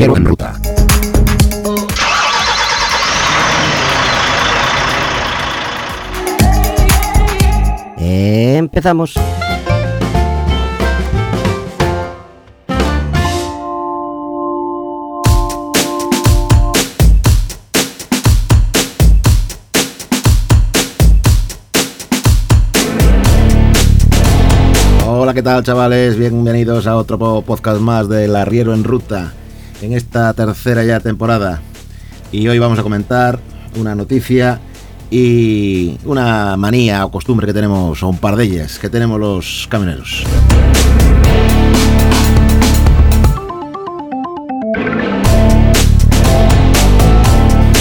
En Ruta. Empezamos. Hola, ¿qué tal chavales? Bienvenidos a otro po- podcast más del Arriero en Ruta en esta tercera ya temporada. Y hoy vamos a comentar una noticia y una manía o costumbre que tenemos, o un par de ellas, que tenemos los camioneros.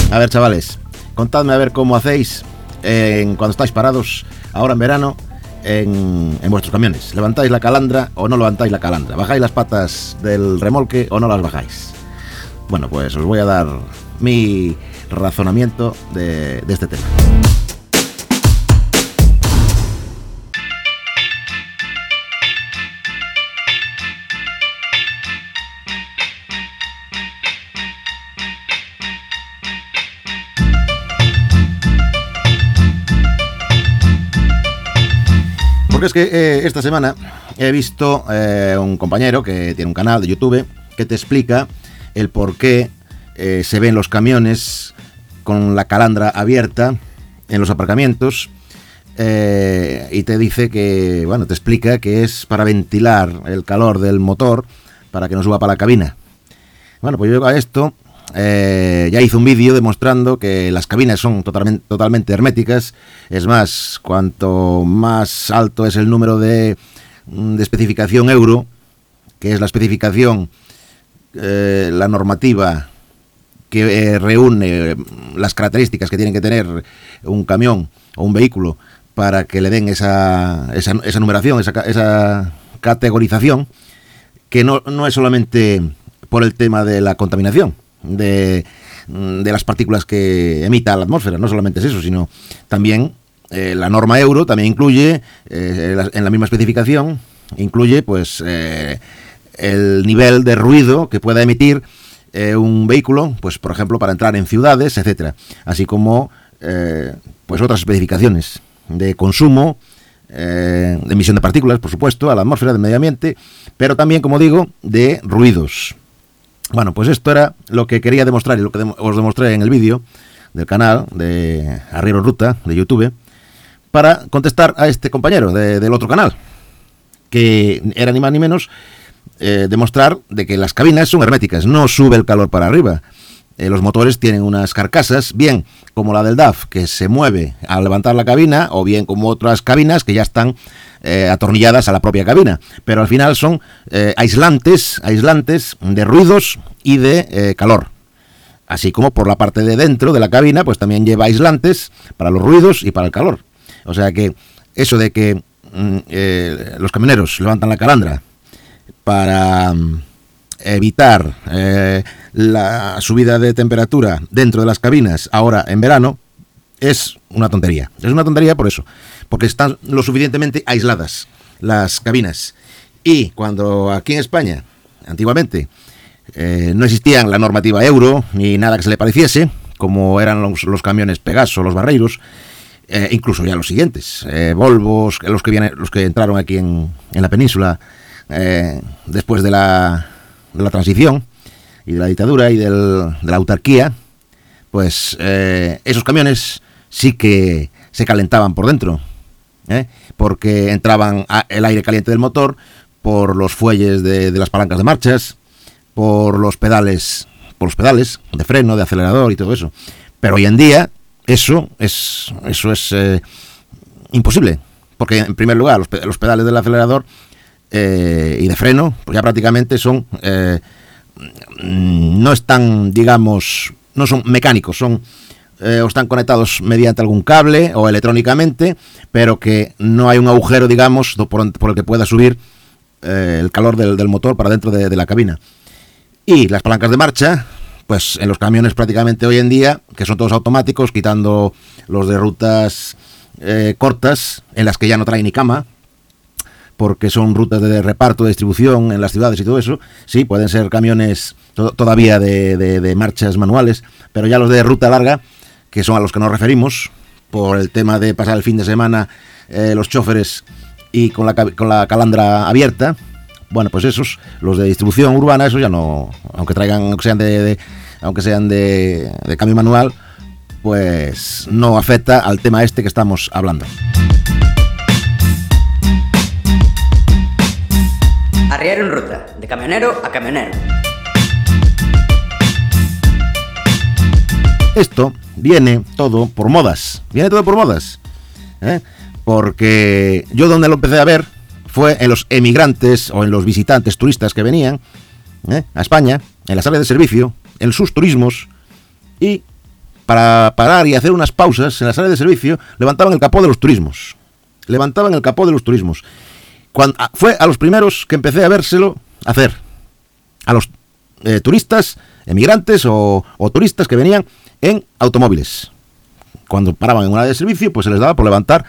A ver chavales, contadme a ver cómo hacéis en, cuando estáis parados ahora en verano en, vuestros camiones. ¿Levantáis la calandra o no levantáis la calandra? ¿Bajáis las patas del remolque o no las bajáis? Bueno, pues os voy a dar mi razonamiento de este tema. Es que eh, esta semana he visto eh, un compañero que tiene un canal de YouTube que te explica el por qué eh, se ven los camiones con la calandra abierta en los aparcamientos y te dice que, bueno, te explica que es para ventilar el calor del motor para que no suba para la cabina. Bueno, pues yo a esto eh, ya hice un vídeo demostrando que las cabinas son totalmente, totalmente herméticas. Es más, cuanto más alto es el número de, mm, de especificación euro, que es la especificación, eh, la normativa que eh, reúne mm, las características que tienen que tener un camión o un vehículo para que le den esa, esa, esa numeración, esa, ca- esa categorización, que no es solamente por el tema de la contaminación, de, mm, de las partículas que emita la atmósfera, no solamente es eso, sino también eh, la norma euro también incluye, eh, en la misma especificación, incluye pues eh, el nivel de ruido que pueda emitir un vehículo, pues por ejemplo para entrar en ciudades, etcétera, así como pues otras especificaciones de consumo, de emisión de partículas, por supuesto, a la atmósfera, del medio ambiente, pero también, como digo, de ruidos. Bueno, pues esto era lo que quería demostrar y lo que os demostré en el vídeo del canal de Arriero Ruta de YouTube para contestar a este compañero de- del otro canal, que era ni más ni menos eh, demostrar de que las cabinas son herméticas, no sube el calor para arriba. Eh, los motores tienen unas carcasas, bien como la del DAF, que se mueve al levantar la cabina, o bien como otras cabinas que ya están eh, atornilladas a la propia cabina. Pero al final son eh, aislantes, aislantes de ruidos y de calor. Así como por la parte de dentro de la cabina, pues también lleva aislantes para los ruidos y para el calor. O sea que eso de que mm, los camioneros levantan la calandra para mm, evitar eh, la subida de temperatura dentro de las cabinas ahora en verano es una tontería. Es una tontería por eso, porque están lo suficientemente aisladas las cabinas. Y cuando aquí en España, antiguamente, eh, no existían la normativa euro ni nada que se le pareciese, como eran los, camiones Pegaso, los Barreiros, eh, incluso ya los siguientes, Volvos, los que, vienen, los que entraron aquí en, en la península después de la, de la transición y de la dictadura y del- de la autarquía, pues eh, esos camiones sí que se calentaban por dentro, ¿eh? porque entraban el aire caliente del motor por los fuelles de, de las palancas de marchas, por los pedales, por los pedales de freno, de acelerador y todo eso. Pero hoy en día eso es eso es eh, imposible, porque en primer lugar los pedales del acelerador eh, y de freno, pues ya prácticamente son eh, no están, digamos, no son mecánicos, son eh, o están conectados mediante algún cable o electrónicamente, pero que no hay un agujero, digamos, por, el que pueda subir el calor del, motor para dentro de, la cabina. Y las palancas de marcha, pues en los camiones prácticamente hoy en día, que son todos automáticos, quitando los de rutas cortas, en las que ya no trae ni cama, porque son rutas de reparto, de distribución en las ciudades y todo eso, sí, pueden ser camiones todavía de, marchas manuales, pero ya los de ruta larga, que son a los que nos referimos, por el tema de pasar el fin de semana eh, los choferes y con la, calandra abierta, bueno, pues esos, los de distribución urbana, esos ya no, aunque traigan, aunque sean de, aunque sean de cambio manual, pues no afecta al tema este que estamos hablando. Arriero en ruta, de camionero a camionero. Esto viene todo por modas, viene todo por modas. ¿eh? Porque yo donde lo empecé a ver fue en los emigrantes o en los visitantes turistas que venían ¿eh? a España, en las áreas de servicio, en sus turismos, y para parar y hacer unas pausas en las áreas de servicio, levantaban el capó de los turismos. Levantaban el capó de los turismos. Ah, fue a los primeros que empecé a vérselo hacer. A los eh, turistas, emigrantes o, turistas que venían en automóviles. Cuando paraban en una de servicio, pues se les daba por levantar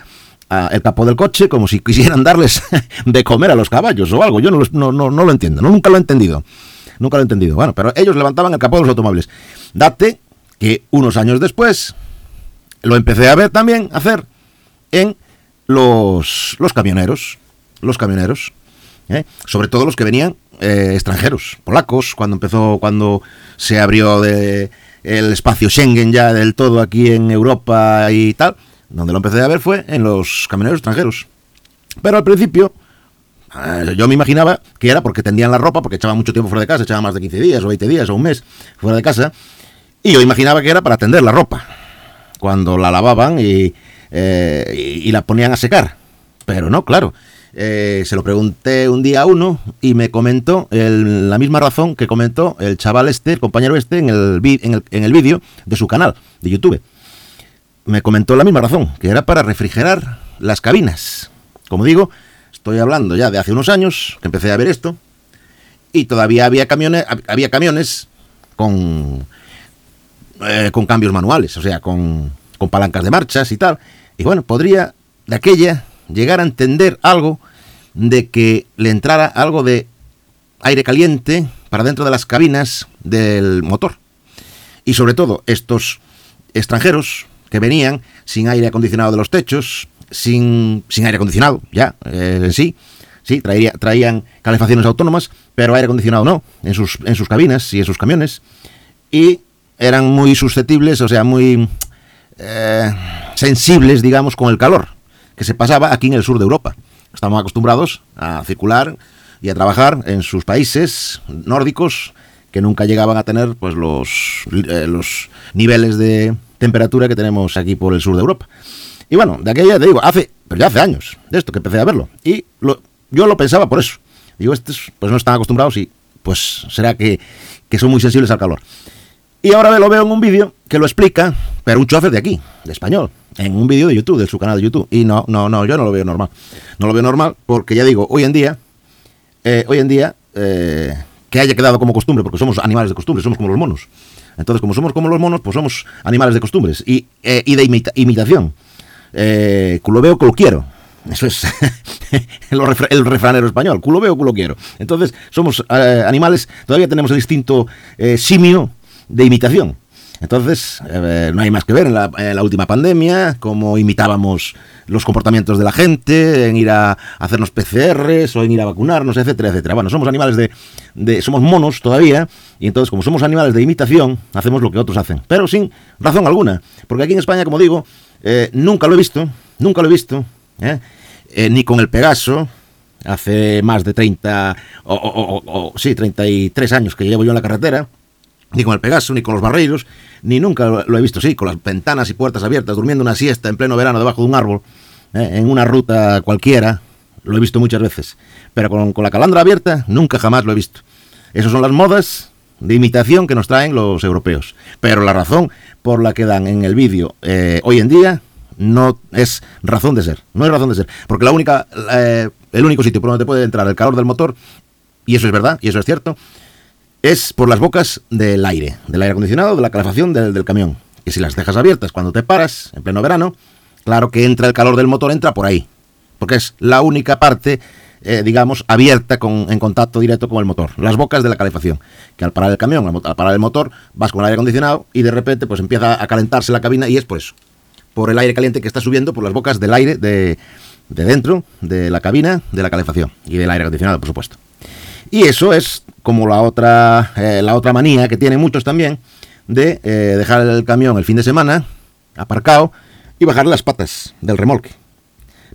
ah, el capó del coche como si quisieran darles de comer a los caballos o algo. Yo no, no, no, no lo entiendo, nunca lo he entendido. Nunca lo he entendido. Bueno, pero ellos levantaban el capó de los automóviles. Date que unos años después lo empecé a ver también hacer en los, los camioneros, los camioneros, ¿eh? sobre todo los que venían eh, extranjeros, polacos, cuando empezó, cuando se abrió el espacio Schengen ya del todo aquí en Europa y tal, donde lo empecé a ver fue en los camioneros extranjeros. Pero al principio eh, yo me imaginaba que era porque tendían la ropa, porque echaban mucho tiempo fuera de casa, echaban más de 15 días o 20 días o un mes fuera de casa, y yo imaginaba que era para tender la ropa, cuando la lavaban y, eh, y, la ponían a secar. Pero no, claro. Eh, se lo pregunté un día a uno y me comentó la misma razón que comentó el chaval este, el compañero este, en el, en el, en el vídeo de su canal de YouTube. Me comentó la misma razón, que era para refrigerar las cabinas. Como digo, estoy hablando ya de hace unos años que empecé a ver esto y todavía había camiones, había camiones con eh, con cambios manuales, o sea, con, con palancas de marchas y tal. Y bueno, podría de aquella llegar a entender algo de que le entrara algo de aire caliente para dentro de las cabinas del motor. Y sobre todo estos extranjeros que venían sin aire acondicionado de los techos, sin, sin aire acondicionado ya eh, en sí, sí, traía, traían calefacciones autónomas, pero aire acondicionado no, en sus, en sus cabinas y en sus camiones. Y eran muy susceptibles, o sea, muy eh, sensibles, digamos, con el calor que se pasaba aquí en el sur de Europa. Estamos acostumbrados a circular y a trabajar en sus países nórdicos que nunca llegaban a tener pues los, eh, los niveles de temperatura que tenemos aquí por el sur de Europa. Y bueno, de aquella te digo, hace, pero ya hace años de esto que empecé a verlo. Y yo lo pensaba por eso. Digo, estos pues no están acostumbrados y pues será que, que son muy sensibles al calor. Y ahora lo veo en un vídeo que lo explica, pero un chofer de aquí, de español, en un vídeo de YouTube, de su canal de YouTube. Y no, no, no, yo no lo veo normal. No lo veo normal porque ya digo, hoy en día, eh, hoy en día, eh, que haya quedado como costumbre, porque somos animales de costumbre, somos como los monos. Entonces, como somos como los monos, pues somos animales de costumbres y, eh, y de imitación. culo veo, culo quiero. Eso es el, refranero español. Culo veo, culo quiero. Entonces, somos animales, todavía tenemos el instinto simio de imitación. Entonces, eh, no hay más que ver en la, última pandemia, cómo imitábamos los comportamientos de la gente, en ir a, hacernos PCRs o en ir a vacunarnos, etcétera, etcétera. Bueno, somos animales de, somos monos todavía, y entonces como somos animales de imitación, hacemos lo que otros hacen, pero sin razón alguna, porque aquí en España, como digo, eh, nunca lo he visto, nunca lo he visto, ¿eh? ni con el Pegaso, hace más de 30, o, o, o, sí, 33 años que llevo yo en la carretera, ni con el Pegaso, ni con los barreiros, ni nunca lo he visto así, con las ventanas y puertas abiertas, durmiendo una siesta en pleno verano debajo de un árbol, eh, en una ruta cualquiera, lo he visto muchas veces. Pero con, la calandra abierta, nunca jamás lo he visto. Esas son las modas de imitación que nos traen los europeos. Pero la razón por la que dan en el vídeo eh, hoy en día no es razón de ser. No es razón de ser. Porque eh, el único sitio por donde te puede entrar el calor del motor, y eso es verdad, y eso es cierto, es por las bocas del aire, del aire acondicionado, de la calefacción del, camión. Y si las dejas abiertas cuando te paras, en pleno verano, claro que entra el calor del motor, entra por ahí. Porque es la única parte eh, digamos, abierta con, en contacto directo con el motor, las bocas de la calefacción, que al parar el camión, al parar el motor, vas con el aire acondicionado y de repente pues empieza a calentarse la cabina y es por eso, por el aire caliente que está subiendo por las bocas del aire de, de dentro de la cabina de la calefacción y del aire acondicionado, por supuesto. Y eso es como la otra, eh, la otra manía que tienen muchos también de eh, dejar el camión el fin de semana aparcado y bajar las patas del remolque.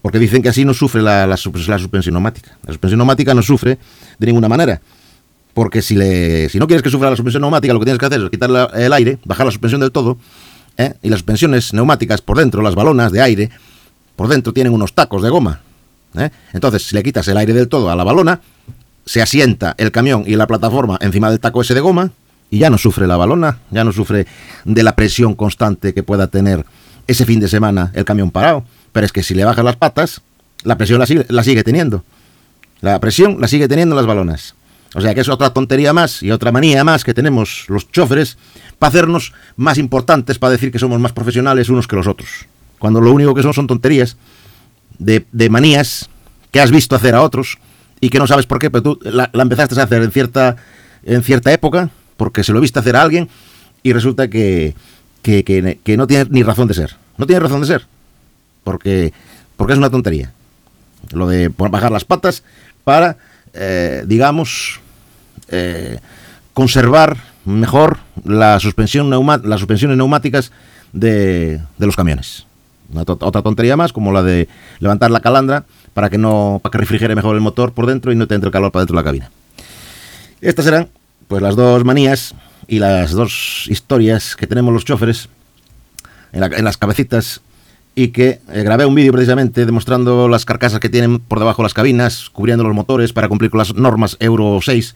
Porque dicen que así no sufre la, la, suspensión neumática. La suspensión neumática no sufre de ninguna manera. Porque si, le, si no quieres que sufra la suspensión neumática, lo que tienes que hacer es quitar el aire, bajar la suspensión del todo, ¿eh? y las suspensiones neumáticas por dentro, las balonas de aire, por dentro tienen unos tacos de goma. Entonces, si le quitas el aire del todo a la balona, se asienta el camión y la plataforma encima del taco ese de goma y ya no sufre la balona, ya no sufre de la presión constante que pueda tener ese fin de semana el camión parado. Pero es que si le bajas las patas, la presión la sigue, la sigue teniendo. La presión la sigue teniendo las balonas. O sea que es otra tontería más y otra manía más que tenemos los choferes para hacernos más importantes, para decir que somos más profesionales unos que los otros. Cuando lo único que son son tonterías de, de manías que has visto hacer a otros y que no sabes por qué, pero tú la, empezaste a hacer en cierta, en cierta época, porque se lo viste hacer a alguien, y resulta que, que, no tiene ni razón de ser. No tiene razón de ser, porque, porque es una tontería. Lo de bajar las patas para, eh, digamos, eh, conservar mejor la suspensión las suspensiones neumáticas de, de los camiones. otra tontería más, como la de levantar la calandra para que no para que refrigere mejor el motor por dentro y no te entre el calor para dentro de la cabina. Estas serán pues las dos manías y las dos historias que tenemos los choferes en, las cabecitas y que eh, grabé un vídeo precisamente demostrando las carcasas que tienen por debajo las cabinas, cubriendo los motores para cumplir con las normas Euro 6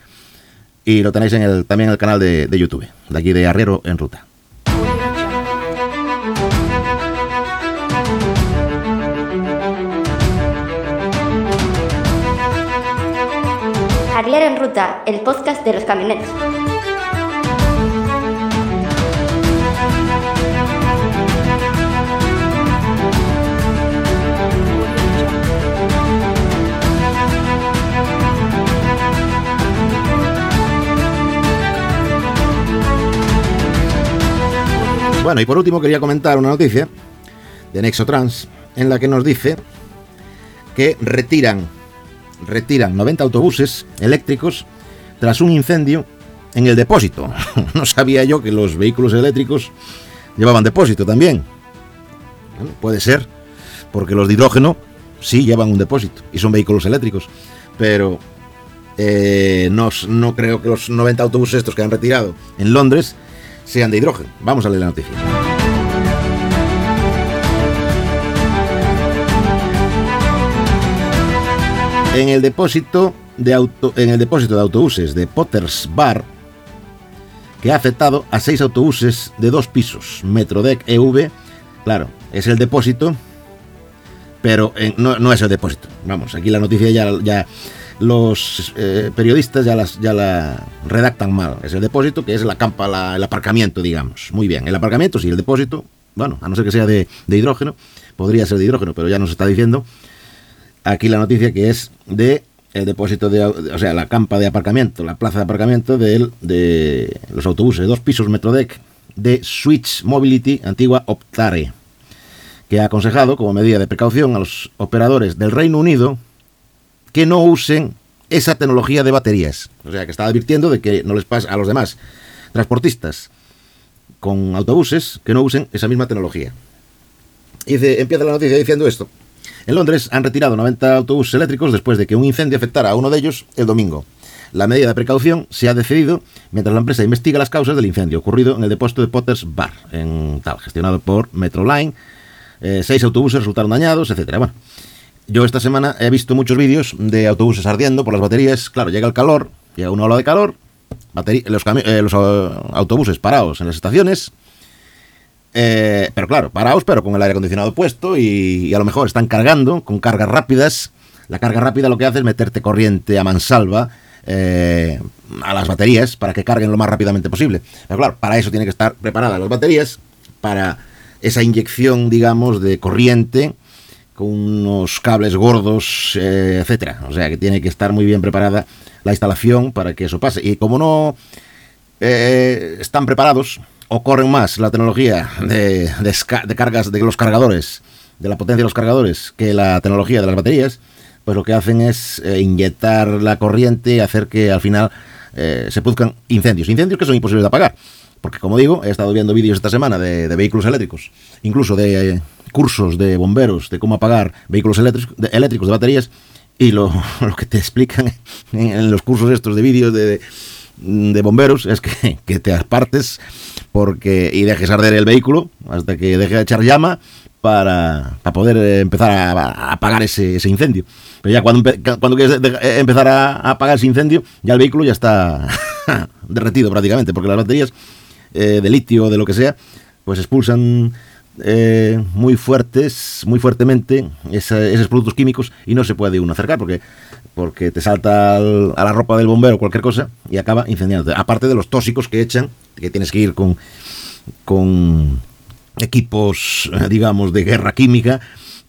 y lo tenéis también en el canal de, de YouTube, de aquí de Arriero en Ruta. En Ruta, el podcast de los camioneros. Bueno, y por último quería comentar una noticia de Nexotrans en la que nos dice que retiran retiran 90 autobuses eléctricos tras un incendio en el depósito. no sabía yo que los vehículos eléctricos llevaban depósito también. puede ser, porque los de hidrógeno sí llevan un depósito y son vehículos eléctricos, pero eh, no, no creo que los 90 autobuses estos que han retirado en Londres sean de hidrógeno. Vamos a leer la noticia. En el depósito de auto, en el depósito de autobuses de Potters Bar, que ha afectado a seis autobuses de dos pisos, Metrodec EV, claro, es el depósito, pero no, es el depósito. Vamos, aquí la noticia ya, ya los eh, periodistas ya, las, ya la redactan mal. Es el depósito, que es la campa, el aparcamiento, digamos. Muy bien, el aparcamiento sí, el depósito, bueno, a no ser que sea de, de hidrógeno, podría ser de hidrógeno, pero ya nos está diciendo aquí la noticia que es de el depósito de, o sea, la campa de aparcamiento, la plaza de aparcamiento de, de los autobuses dos pisos Metrodec de Switch Mobility, antigua Optare, que ha aconsejado como medida de precaución a los operadores del Reino Unido que no usen esa tecnología de baterías. O sea, que está advirtiendo de que no les pasa a los demás transportistas con autobuses que no usen esa misma tecnología. Y empieza la noticia diciendo esto. En Londres han retirado 90 autobuses eléctricos después de que un incendio afectara a uno de ellos el domingo. La medida de precaución se ha decidido mientras la empresa investiga las causas del incendio ocurrido en el depósito de Potters Bar, en tal, gestionado por Metroline. Eh, seis autobuses resultaron dañados, etcétera. Bueno, yo esta semana he visto muchos vídeos de autobuses ardiendo por las baterías. Claro, llega el calor, llega una ola de calor, los, eh, los autobuses parados en las estaciones, eh, pero claro, paraos, pero con el aire acondicionado puesto y, a lo mejor están cargando con cargas rápidas. La carga rápida lo que hace es meterte corriente a mansalva eh, a las baterías para que carguen lo más rápidamente posible. Pero claro, para eso tiene que estar preparadas las baterías, para esa inyección, digamos, de corriente con unos cables gordos, eh, etcétera. O sea que tiene que estar muy bien preparada la instalación para que eso pase. Y como no eh, están preparados, o más la tecnología de, de, cargas de los cargadores, de la potencia de los cargadores, que la tecnología de las baterías, pues lo que hacen es eh, inyectar la corriente y hacer que al final eh, se produzcan incendios. Incendios que son imposibles de apagar. Porque como digo, he estado viendo vídeos esta semana de, vehículos eléctricos, incluso de eh, cursos de bomberos de cómo apagar vehículos eléctricos de, de baterías, y lo, que te explican en, los cursos estos de vídeos de, de, bomberos es que, te apartes porque, y dejes arder el vehículo hasta que deje de echar llama para, para poder empezar a, apagar ese, incendio. Pero ya cuando, cuando quieres empezar a, apagar ese incendio, ya el vehículo ya está derretido prácticamente, porque las baterías eh, de litio o de lo que sea, pues expulsan eh, muy fuertes, muy fuertemente esos productos químicos y no se puede uno acercar porque, porque te salta a la ropa del bombero o cualquier cosa y acaba incendiándote. Aparte de los tóxicos que echan, que tienes que ir con, equipos, eh, digamos, de guerra química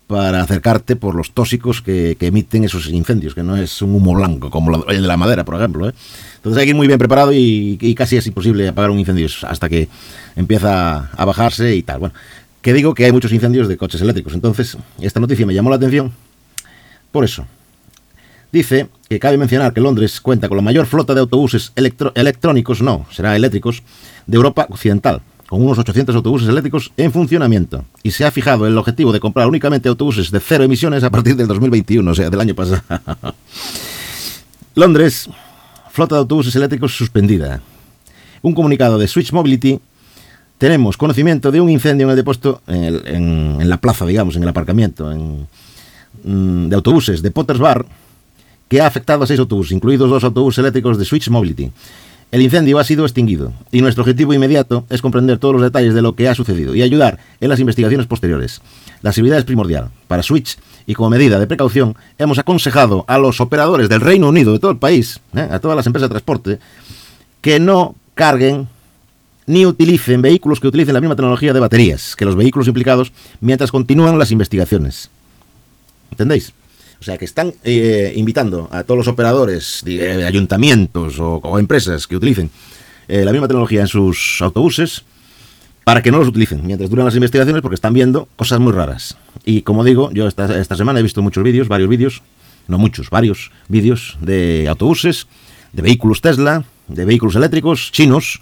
para acercarte por los tóxicos que, emiten esos incendios, que no es un humo blanco como el de la madera, por ejemplo. ¿eh? Entonces hay que ir muy bien preparado y, casi es imposible apagar un incendio hasta que empieza a bajarse y tal. Bueno, que digo que hay muchos incendios de coches eléctricos. Entonces, esta noticia me llamó la atención por eso. Dice que cabe mencionar que Londres cuenta con la mayor flota de autobuses electrónicos, no, será eléctricos, de Europa Occidental con unos 800 autobuses eléctricos en funcionamiento y se ha fijado el objetivo de comprar únicamente autobuses de cero emisiones a partir del 2021, o sea, del año pasado. Londres, flota de autobuses eléctricos suspendida. Un comunicado de Switch Mobility. Tenemos conocimiento de un incendio en el depósito, en, la plaza, digamos, en el aparcamiento mm, de autobuses de Potters Bar, que ha afectado a seis autobuses, incluidos dos autobuses eléctricos de Switch Mobility. El incendio ha sido extinguido y nuestro objetivo inmediato es comprender todos los detalles de lo que ha sucedido y ayudar en las investigaciones posteriores. La seguridad es primordial. Para Switch y como medida de precaución hemos aconsejado a los operadores del Reino Unido, de todo el país, ¿eh? a todas las empresas de transporte, que no carguen ni utilicen vehículos que utilicen la misma tecnología de baterías que los vehículos implicados mientras continúan las investigaciones. ¿Entendéis? O sea que están eh, invitando a todos los operadores, de, ayuntamientos o, empresas que utilicen eh, la misma tecnología en sus autobuses para que no los utilicen mientras duran las investigaciones porque están viendo cosas muy raras. Y como digo, yo esta, esta semana he visto muchos vídeos, varios vídeos, no muchos, varios vídeos de autobuses, de vehículos Tesla, de vehículos eléctricos chinos,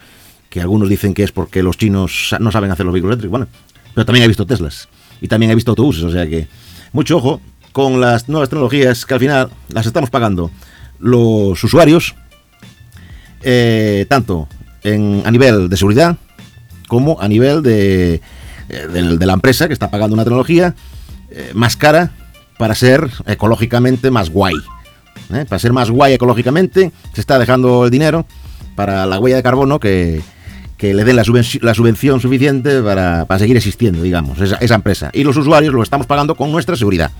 que algunos dicen que es porque los chinos no saben hacer los vehículos eléctricos. Bueno, pero también he visto Teslas y también he visto autobuses, o sea que mucho ojo con las nuevas tecnologías que al final las estamos pagando los usuarios, eh, tanto a nivel de seguridad como a nivel de, eh, la empresa que está pagando una tecnología eh, más cara para ser ecológicamente más guay. Para ser más guay ecológicamente se está dejando el dinero para la huella de carbono que, que le den la subvención, la subvención suficiente para, para, seguir existiendo, digamos, esa, esa empresa. Y los usuarios lo estamos pagando con nuestra seguridad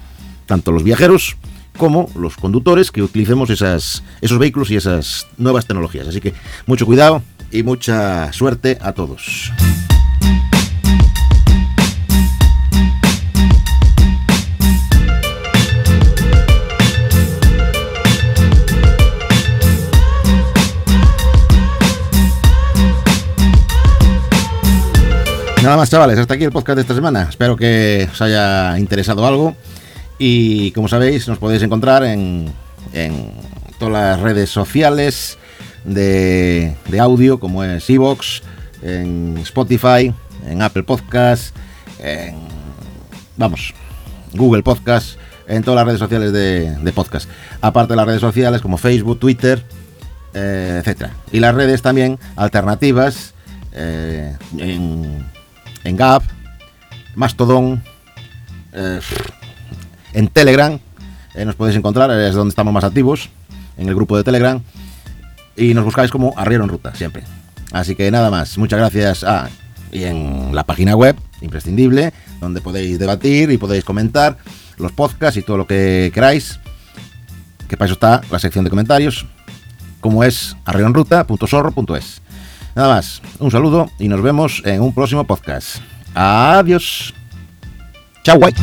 tanto los viajeros como los conductores que utilicemos esas, esos vehículos y esas nuevas tecnologías. Así que mucho cuidado y mucha suerte a todos. Nada más, chavales, hasta aquí el podcast de esta semana. Espero que os haya interesado algo. Y como sabéis, nos podéis encontrar en, todas las redes sociales de, audio, como es Evox, en Spotify, en Apple Podcast, en, vamos, Google Podcast, en todas las redes sociales de, podcast. Aparte de las redes sociales como Facebook, Twitter, eh, etcétera. Y las redes también alternativas eh, en, en Gap, Mastodon, eh, en Telegram. Eh, nos podéis encontrar, es donde estamos más activos, en el grupo de Telegram. Y nos buscáis como Arriero en Ruta, siempre. Así que nada más, muchas gracias. Ah, y en la página web, imprescindible, donde podéis debatir y podéis comentar los podcasts y todo lo que queráis. Que para eso está la sección de comentarios, como es arrieronruta.sorro.es. Nada más, un saludo y nos vemos en un próximo podcast. Adiós. Chao, guay.